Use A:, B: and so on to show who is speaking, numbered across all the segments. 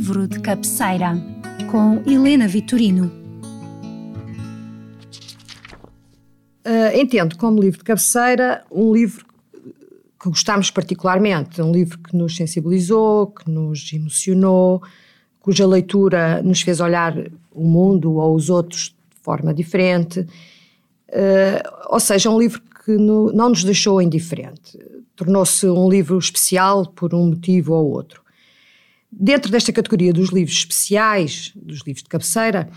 A: livro de cabeceira, com Helena Vitorino.
B: Uh, entendo como livro de cabeceira um livro que gostamos particularmente, um livro que nos sensibilizou, que nos emocionou, cuja leitura nos fez olhar o mundo ou os outros de forma diferente. Uh, ou seja, um livro que no, não nos deixou indiferente. Tornou-se um livro especial por um motivo ou outro. Dentro desta categoria dos livros especiais, dos livros de cabeceira,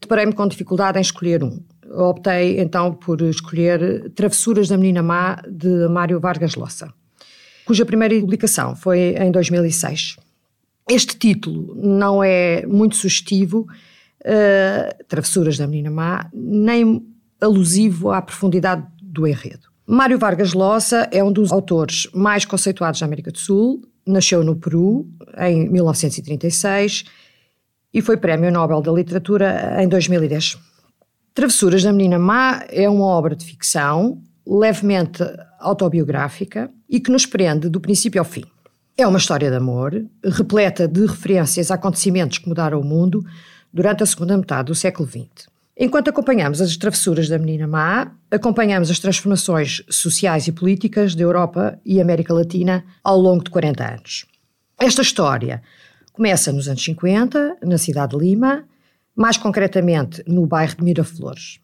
B: deparei-me com dificuldade em escolher um. Optei então por escolher Travessuras da Menina Má, de Mário Vargas Llosa, cuja primeira publicação foi em 2006. Este título não é muito sugestivo, uh, Travessuras da Menina Má, nem alusivo à profundidade do enredo. Mário Vargas Llosa é um dos autores mais conceituados da América do Sul, nasceu no Peru em 1936 e foi Prémio Nobel da Literatura em 2010. Travessuras da Menina Má é uma obra de ficção levemente autobiográfica e que nos prende do princípio ao fim. É uma história de amor, repleta de referências a acontecimentos que mudaram o mundo durante a segunda metade do século XX. Enquanto acompanhamos as travessuras da menina má, acompanhamos as transformações sociais e políticas da Europa e América Latina ao longo de 40 anos. Esta história começa nos anos 50, na cidade de Lima, mais concretamente no bairro de Miraflores.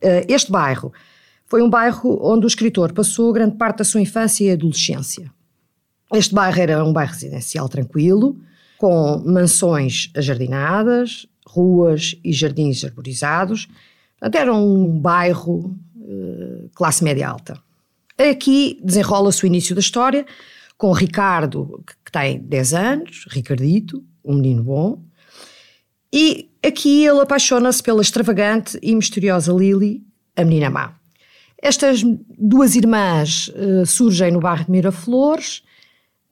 B: Eh, este bairro foi um bairro onde o escritor passou grande parte da sua infância e adolescência. Este bairro era um bairro residencial tranquilo, com mansões ajardinadas, ruas e jardins arborizados. Portanto, era um bairro uh, classe média alta. Aqui desenrola-se o início da história com Ricardo, que tem 10 anos, Ricardito, um menino bom, e aqui ele apaixona-se pela extravagante e misteriosa Lily, a menina má. Estas duas irmãs uh, surgem no bairro de Miraflores,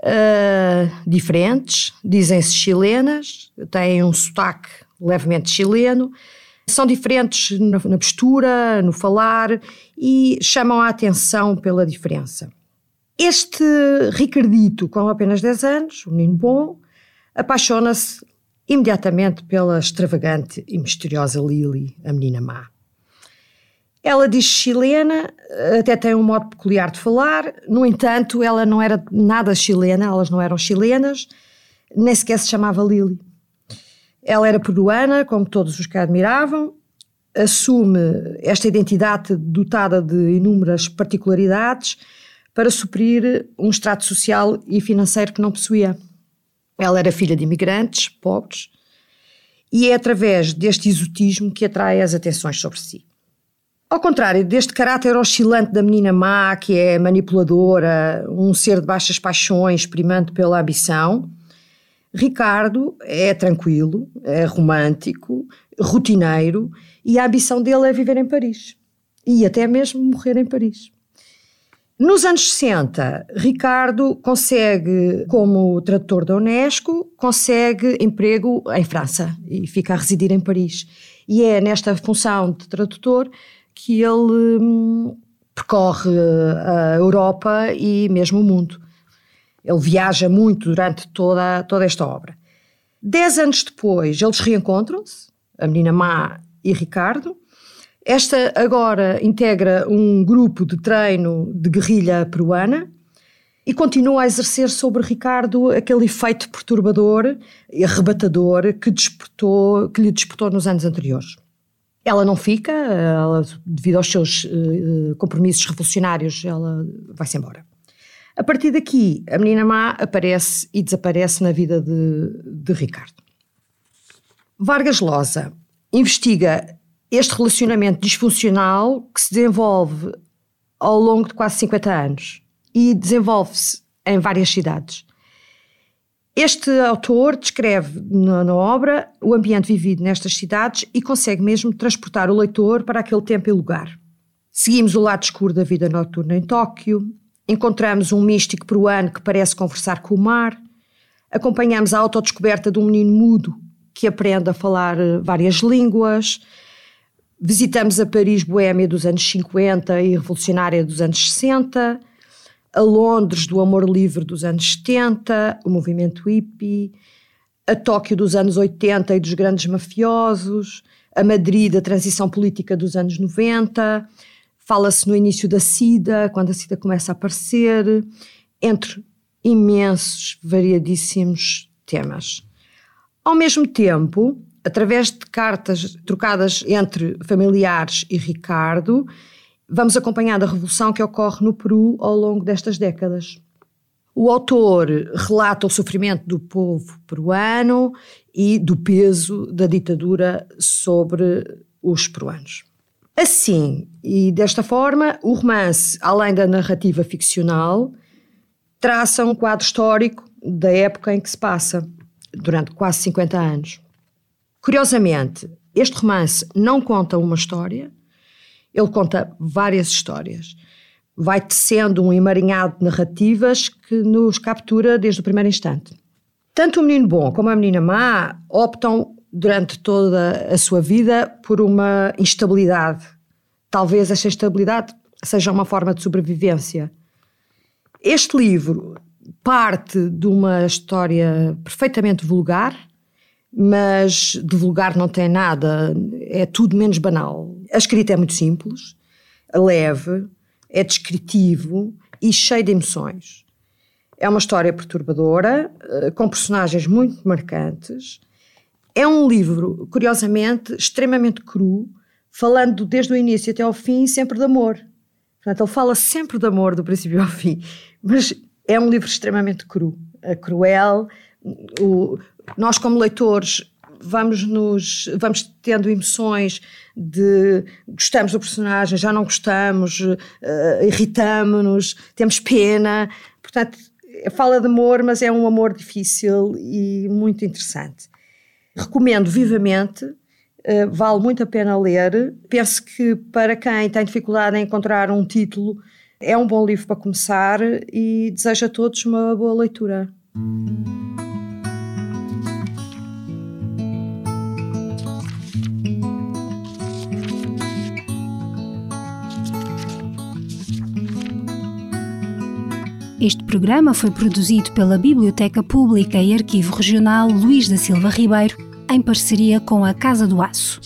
B: uh, diferentes, dizem-se chilenas, têm um sotaque levemente chileno, são diferentes na, postura, no falar e chamam a atenção pela diferença. Este Ricardito, com apenas 10 anos, um menino bom, apaixona-se imediatamente pela extravagante e misteriosa Lily, a menina má. Ela diz chilena, até tem um modo peculiar de falar, no entanto, ela não era nada chilena, elas não eram chilenas, nem sequer se chamava Lily. Ela era peruana, como todos os que a admiravam, assume esta identidade dotada de inúmeras particularidades para suprir um extrato social e financeiro que não possuía. Ela era filha de imigrantes, pobres, e é através deste exotismo que atrai as atenções sobre si. Ao contrário deste caráter oscilante da menina má, que é manipuladora, um ser de baixas paixões, primando pela ambição, Ricardo é tranquilo, é romântico, rotineiro e a ambição dele é viver em Paris e até mesmo morrer em Paris. Nos anos 60, Ricardo consegue, como tradutor da Unesco, consegue emprego em França e fica a residir em Paris. E é nesta função de tradutor que ele hum, percorre a Europa e mesmo o mundo. Ele viaja muito durante toda, toda esta obra. Dez anos depois, eles reencontram-se, a menina Má e Ricardo. Esta agora integra um grupo de treino de guerrilha peruana e continua a exercer sobre Ricardo aquele efeito perturbador e arrebatador que, disputou, que lhe disputou nos anos anteriores. Ela não fica, ela, devido aos seus uh, compromissos revolucionários, ela vai-se embora. A partir daqui, a menina má aparece e desaparece na vida de, de Ricardo. Vargas Losa investiga este relacionamento disfuncional que se desenvolve ao longo de quase 50 anos e desenvolve-se em várias cidades. Este autor descreve na, na, obra o ambiente vivido nestas cidades e consegue mesmo transportar o leitor para aquele tempo e lugar. Seguimos o lado escuro da vida noturna em Tóquio, Encontramos um místico peruano que parece conversar com o mar. Acompanhamos a autodescoberta de um menino mudo que aprende a falar eh, várias línguas. Visitamos a Paris boêmia dos anos 50 e revolucionária dos anos 60, a Londres do amor livre dos anos 70, o movimento hippie, a Tóquio dos anos 80 e dos grandes mafiosos, a Madrid da transição política dos anos 90, fala-se no início da SIDA, quando a SIDA começa a aparecer, entre imensos, variadíssimos temas. Ao mesmo tempo, através de cartas trocadas entre familiares e Ricardo, vamos acompanhando a revolução que ocorre no Peru ao longo destas décadas. O autor relata o sofrimento do povo peruano e do peso da ditadura sobre os peruanos. Assim, e desta forma, o romance, além da narrativa ficcional, traça um quadro histórico da época em que se passa, durante quase 50 anos. Curiosamente, este romance não conta uma história, ele conta várias histórias. Vai tecendo um emaranhado de narrativas que nos captura desde o primeiro instante. Tanto o menino bom como a menina má optam durante toda a sua vida por uma instabilidade. Talvez esta instabilidade seja uma forma de sobrevivência. Este livro parte de uma história perfeitamente vulgar, mas de vulgar não tem nada, é tudo menos banal. A escrita é muito simples, leve, é descritivo e cheio de emoções. É uma história perturbadora, eh, com personagens muito marcantes. É um livro, curiosamente, extremamente cru, falando desde o início até ao fim sempre de amor. Portanto, ele fala sempre de amor do princípio ao fim, mas é um livro extremamente cru, cruel. O, nós, como leitores, vamos nos vamos tendo emoções de gostamos do personagem, já não gostamos, uh, irritamos-nos, temos pena. Portanto, fala de amor, mas é um amor difícil e muito interessante. Recomendo vivamente, uh, vale muito a pena ler. Penso que para quem tem dificuldade em encontrar um título, é um bom livro para começar e desejo a todos uma boa leitura.
A: Este programa foi produzido pela Biblioteca Pública e Arquivo Regional Luís da Silva Ribeiro, em parceria com a Casa do Aço.